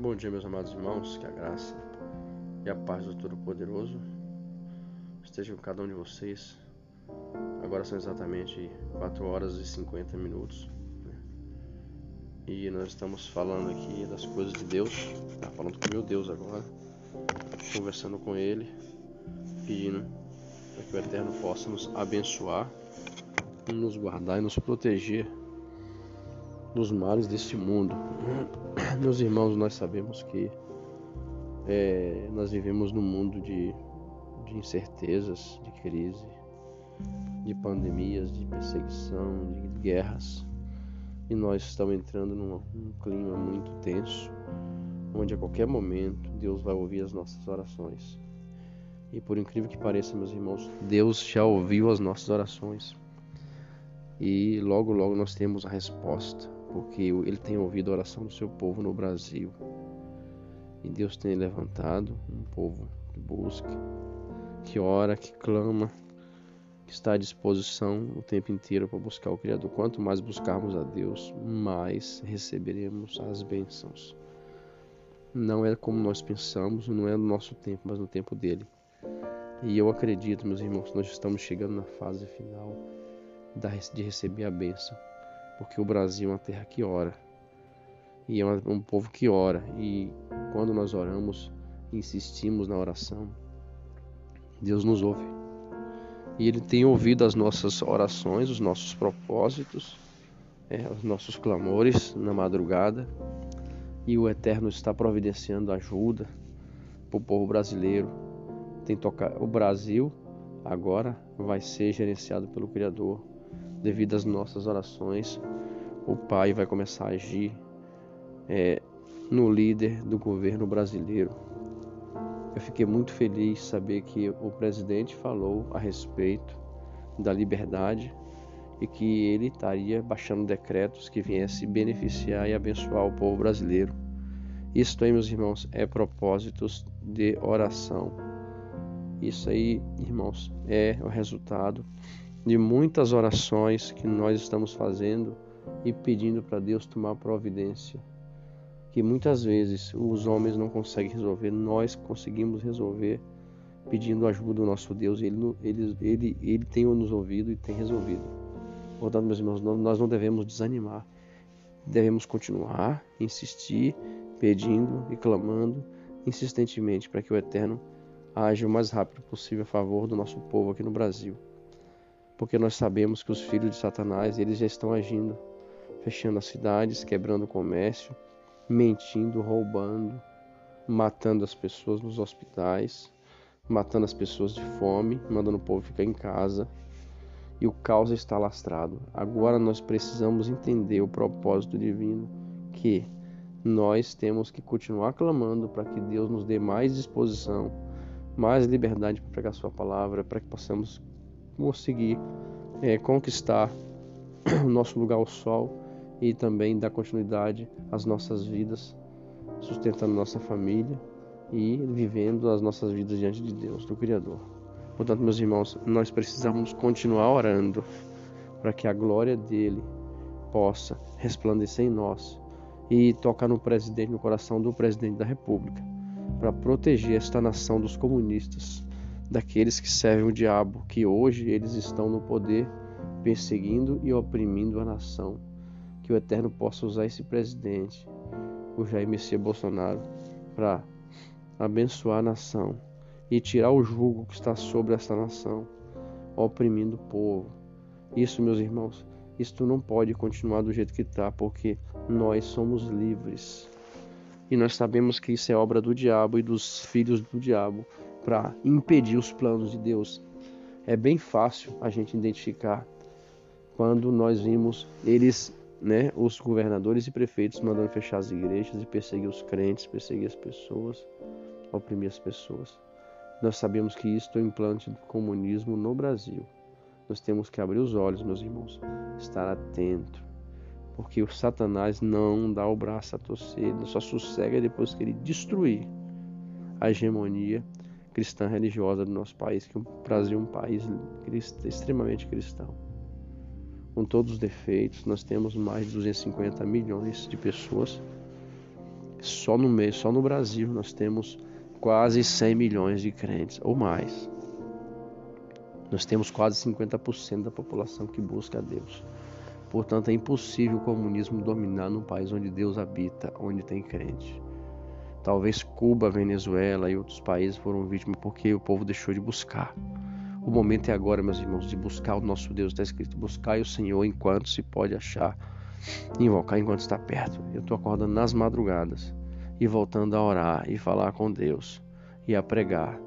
Bom dia, meus amados irmãos, que a graça e a paz do Todo-Poderoso estejam com cada um de vocês. Agora são exatamente 4 horas e 50 minutos né? e nós estamos falando aqui das coisas de Deus. Tá falando com meu Deus agora, conversando com Ele, pedindo para que o Eterno possa nos abençoar, nos guardar e nos proteger dos males deste mundo. Meus irmãos, nós sabemos que é, nós vivemos num mundo de, de incertezas, de crise, de pandemias, de perseguição, de guerras. E nós estamos entrando num, num clima muito tenso, onde a qualquer momento Deus vai ouvir as nossas orações. E por incrível que pareça, meus irmãos, Deus já ouviu as nossas orações. E logo, logo nós temos a resposta porque ele tem ouvido a oração do seu povo no Brasil. E Deus tem levantado um povo que busca, que ora, que clama, que está à disposição o tempo inteiro para buscar o Criador. Quanto mais buscarmos a Deus, mais receberemos as bênçãos. Não é como nós pensamos, não é no nosso tempo, mas no tempo dele. E eu acredito, meus irmãos, que nós estamos chegando na fase final de receber a bênção porque o Brasil é uma terra que ora e é um povo que ora e quando nós oramos, insistimos na oração, Deus nos ouve. E Ele tem ouvido as nossas orações, os nossos propósitos, é, os nossos clamores na madrugada. E o Eterno está providenciando ajuda para o povo brasileiro. Tem tocar o Brasil agora vai ser gerenciado pelo Criador devido às nossas orações, o Pai vai começar a agir é, no líder do governo brasileiro. Eu fiquei muito feliz saber que o presidente falou a respeito da liberdade e que ele estaria baixando decretos que viessem beneficiar e abençoar o povo brasileiro. Isso aí, meus irmãos, é propósitos de oração. Isso aí, irmãos, é o resultado de muitas orações que nós estamos fazendo e pedindo para Deus tomar providência. Que muitas vezes os homens não conseguem resolver, nós conseguimos resolver pedindo ajuda do nosso Deus. Ele, ele, ele, ele tem nos ouvido e tem resolvido. Portanto, meus irmãos, nós não devemos desanimar. Devemos continuar, insistir, pedindo e clamando insistentemente para que o Eterno age o mais rápido possível a favor do nosso povo aqui no Brasil porque nós sabemos que os filhos de Satanás eles já estão agindo, fechando as cidades, quebrando o comércio, mentindo, roubando, matando as pessoas nos hospitais, matando as pessoas de fome, mandando o povo ficar em casa. E o caos está lastrado. Agora nós precisamos entender o propósito divino que nós temos que continuar clamando para que Deus nos dê mais disposição, mais liberdade para pregar Sua palavra, para que possamos conseguir é, conquistar o nosso lugar ao sol e também dar continuidade às nossas vidas, sustentando nossa família e vivendo as nossas vidas diante de Deus, do Criador. Portanto, meus irmãos, nós precisamos continuar orando para que a glória dele possa resplandecer em nós e tocar no presidente, no coração do presidente da República, para proteger esta nação dos comunistas daqueles que servem o diabo, que hoje eles estão no poder, perseguindo e oprimindo a nação. Que o Eterno possa usar esse presidente, o Jair Messias Bolsonaro, para abençoar a nação e tirar o jugo que está sobre essa nação, oprimindo o povo. Isso, meus irmãos, isto não pode continuar do jeito que está, porque nós somos livres. E nós sabemos que isso é obra do diabo e dos filhos do diabo para impedir os planos de Deus. É bem fácil a gente identificar quando nós vimos eles, né, os governadores e prefeitos mandando fechar as igrejas e perseguir os crentes, perseguir as pessoas, oprimir as pessoas. Nós sabemos que isto é o implante do comunismo no Brasil. Nós temos que abrir os olhos, meus irmãos, estar atento, porque o Satanás não dá o braço a torcer, ele só sossega depois que ele destruir a hegemonia cristã religiosa do nosso país, que o Brasil é um país extremamente cristão. Com todos os defeitos, nós temos mais de 250 milhões de pessoas Só no mês, só no Brasil nós temos quase 100 milhões de crentes ou mais. Nós temos quase 50% da população que busca a Deus. Portanto, é impossível o comunismo dominar num país onde Deus habita, onde tem crente. Talvez Cuba, Venezuela e outros países foram vítimas porque o povo deixou de buscar. O momento é agora, meus irmãos, de buscar o nosso Deus. Está escrito: buscai o Senhor enquanto se pode achar, invocar enquanto está perto. Eu estou acordando nas madrugadas e voltando a orar e falar com Deus e a pregar.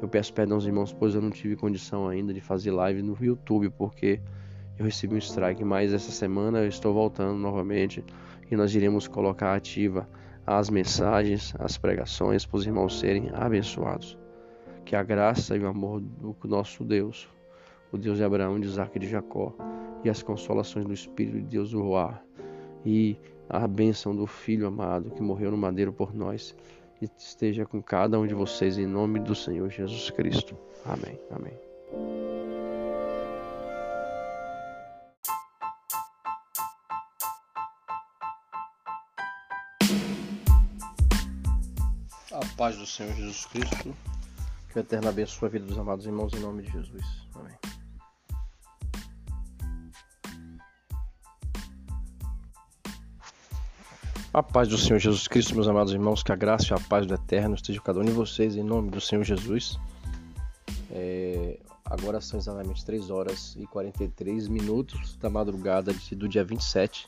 Eu peço perdão aos irmãos, pois eu não tive condição ainda de fazer live no YouTube, porque eu recebi um strike. Mas essa semana eu estou voltando novamente e nós iremos colocar ativa as mensagens, as pregações para os irmãos serem abençoados que a graça e o amor do nosso Deus, o Deus de Abraão, de Isaac e de Jacó, e as consolações do Espírito de Deus, o Ruá, e a bênção do Filho amado que morreu no madeiro por nós, esteja com cada um de vocês em nome do Senhor Jesus Cristo. Amém. Amém. Paz do Senhor Jesus Cristo que o Eterno abençoe a vida dos amados irmãos em nome de Jesus. Amém. A paz do Senhor Jesus Cristo, meus amados irmãos, que a graça e a paz do Eterno esteja cada um de vocês em nome do Senhor Jesus. É, agora são exatamente 3 horas e 43 minutos da madrugada do dia 27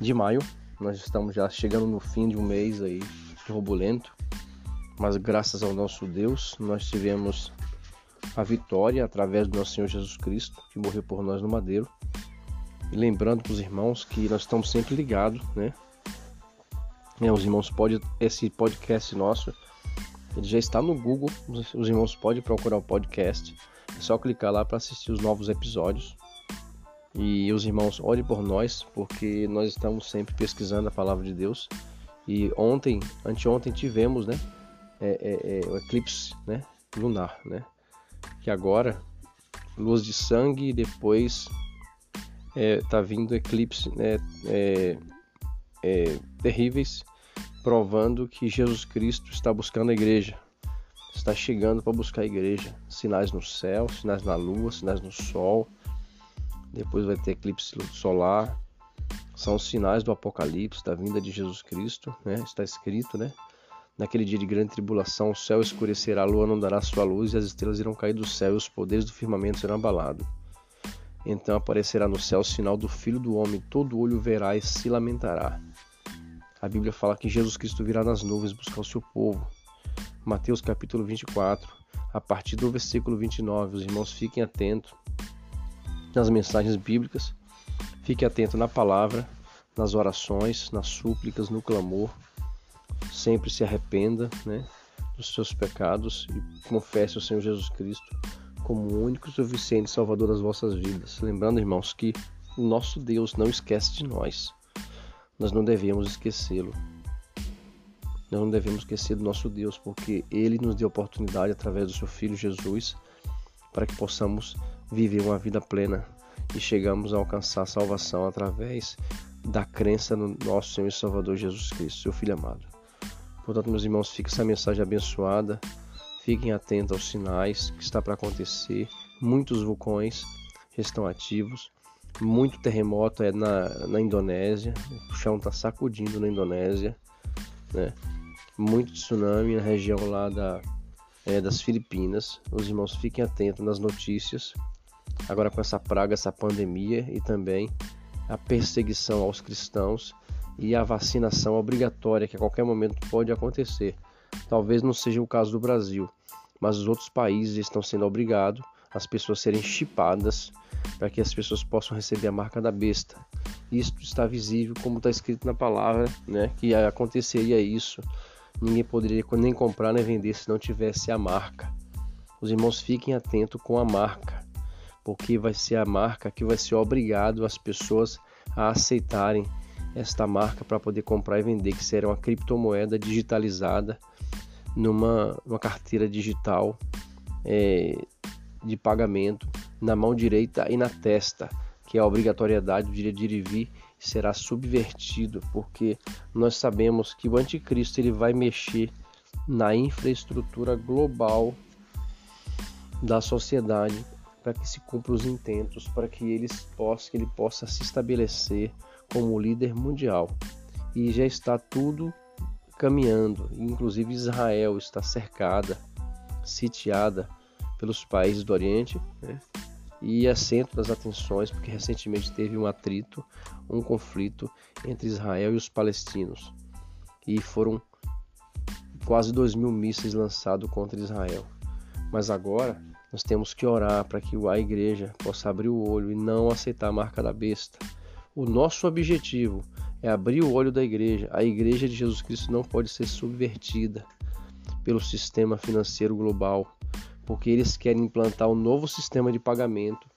de maio. Nós estamos já chegando no fim de um mês aí turbulento mas graças ao nosso Deus nós tivemos a vitória através do nosso Senhor Jesus Cristo, que morreu por nós no madeiro. E lembrando para os irmãos que nós estamos sempre ligados, né? É, os irmãos podem, esse podcast nosso, ele já está no Google, os irmãos podem procurar o podcast, é só clicar lá para assistir os novos episódios. E os irmãos, olhem por nós, porque nós estamos sempre pesquisando a palavra de Deus. E ontem, anteontem tivemos, né? É, é, é, o eclipse né, lunar, né? Que agora luz de sangue e depois é, tá vindo eclipse né, é, é, terríveis, provando que Jesus Cristo está buscando a igreja, está chegando para buscar a igreja. Sinais no céu, sinais na lua, sinais no sol. Depois vai ter eclipse solar. São sinais do Apocalipse, da vinda de Jesus Cristo, né? Está escrito, né? Naquele dia de grande tribulação, o céu escurecerá, a lua não dará sua luz, e as estrelas irão cair do céu, e os poderes do firmamento serão abalados. Então aparecerá no céu o sinal do Filho do Homem, todo olho verá e se lamentará. A Bíblia fala que Jesus Cristo virá nas nuvens buscar o seu povo. Mateus capítulo 24, a partir do versículo 29. Os irmãos fiquem atentos nas mensagens bíblicas, fiquem atentos na palavra, nas orações, nas súplicas, no clamor sempre se arrependa né, dos seus pecados e confesse o Senhor Jesus Cristo como o único suficiente Salvador das vossas vidas. Lembrando, irmãos, que o nosso Deus não esquece de nós. Nós não devemos esquecê-lo. Nós não devemos esquecer do nosso Deus, porque Ele nos deu a oportunidade, através do seu Filho Jesus, para que possamos viver uma vida plena e chegamos a alcançar a salvação através da crença no nosso Senhor e Salvador Jesus Cristo, seu Filho amado. Portanto, meus irmãos, fique essa mensagem abençoada. Fiquem atentos aos sinais que está para acontecer. Muitos vulcões estão ativos. Muito terremoto é na, na Indonésia. O chão está sacudindo na Indonésia. Né? Muito tsunami na região lá da, é, das Filipinas. Os irmãos fiquem atentos nas notícias. Agora com essa praga, essa pandemia e também a perseguição aos cristãos e a vacinação obrigatória, que a qualquer momento pode acontecer. Talvez não seja o caso do Brasil, mas os outros países estão sendo obrigados as pessoas serem chipadas para que as pessoas possam receber a marca da besta. Isto está visível, como está escrito na palavra, né, que aconteceria isso. Ninguém poderia nem comprar nem vender se não tivesse a marca. Os irmãos fiquem atentos com a marca, porque vai ser a marca que vai ser obrigado as pessoas a aceitarem esta marca para poder comprar e vender, que será uma criptomoeda digitalizada numa, numa carteira digital é, de pagamento na mão direita e na testa, que é a obrigatoriedade do direito de ir e vir será subvertido, porque nós sabemos que o anticristo ele vai mexer na infraestrutura global da sociedade para que se cumpra os intentos, para que que ele possa se estabelecer como líder mundial. E já está tudo caminhando, inclusive Israel está cercada, sitiada pelos países do Oriente, né? e é centro das atenções, porque recentemente teve um atrito, um conflito entre Israel e os palestinos, e foram quase dois mil mísseis lançados contra Israel. Mas agora nós temos que orar para que a igreja possa abrir o olho e não aceitar a marca da besta. O nosso objetivo é abrir o olho da igreja. A igreja de Jesus Cristo não pode ser subvertida pelo sistema financeiro global, porque eles querem implantar um novo sistema de pagamento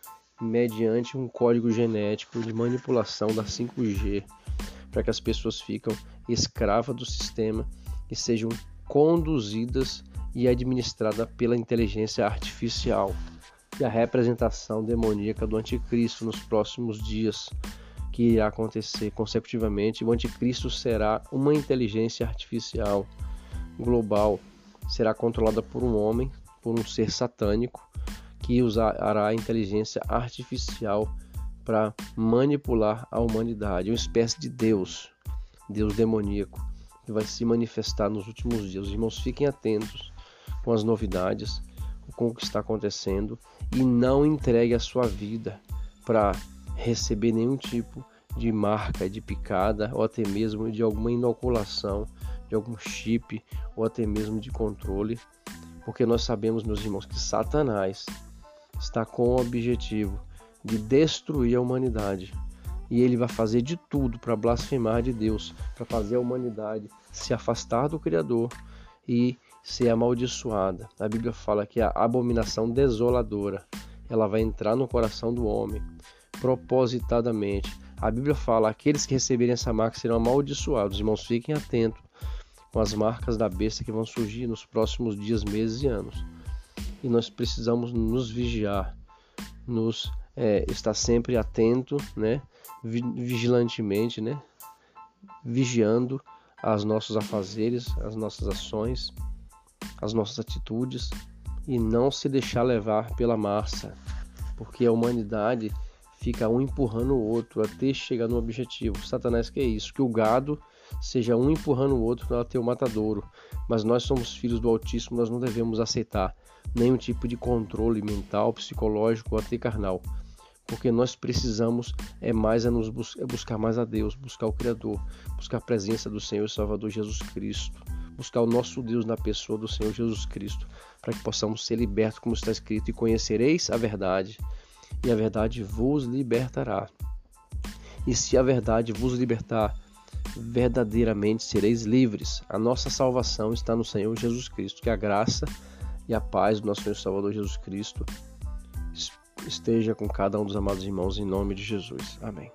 mediante um código genético de manipulação da 5G, para que as pessoas ficam escravas do sistema e sejam conduzidas e administrada pela inteligência artificial e a representação demoníaca do anticristo nos próximos dias que irá acontecer consecutivamente. O anticristo será uma inteligência artificial global, será controlada por um homem, por um ser satânico que usará a inteligência artificial para manipular a humanidade, uma espécie de Deus, Deus demoníaco, que vai se manifestar nos últimos dias. Os irmãos, fiquem atentos com as novidades, com o que está acontecendo e não entregue a sua vida para receber nenhum tipo de marca de picada ou até mesmo de alguma inoculação, de algum chip ou até mesmo de controle, porque nós sabemos, meus irmãos, que Satanás está com o objetivo de destruir a humanidade. E ele vai fazer de tudo para blasfemar de Deus, para fazer a humanidade se afastar do Criador e ser amaldiçoada. A Bíblia fala que a abominação desoladora ela vai entrar no coração do homem propositadamente. A Bíblia fala: aqueles que receberem essa marca serão amaldiçoados. Irmãos, fiquem atentos com as marcas da besta que vão surgir nos próximos dias, meses e anos. E nós precisamos nos vigiar, nos é, estar sempre atento, né, vigilantemente, né, vigiando aos nossos afazeres, as nossas ações as nossas atitudes e não se deixar levar pela massa, porque a humanidade fica um empurrando o outro até chegar no objetivo. Satanás quer isso, que o gado seja um empurrando o outro para ter o matadouro. Mas nós somos filhos do Altíssimo, nós não devemos aceitar nenhum tipo de controle mental, psicológico ou até carnal. Porque nós precisamos é mais é nos bus é buscar mais a Deus, buscar o Criador, buscar a presença do Senhor e Salvador Jesus Cristo buscar o nosso Deus na pessoa do Senhor Jesus Cristo, para que possamos ser libertos, como está escrito, e conhecereis a verdade, e a verdade vos libertará. E se a verdade vos libertar, verdadeiramente sereis livres. A nossa salvação está no Senhor Jesus Cristo. Que a graça e a paz do nosso Senhor Salvador Jesus Cristo esteja com cada um dos amados irmãos em nome de Jesus. Amém.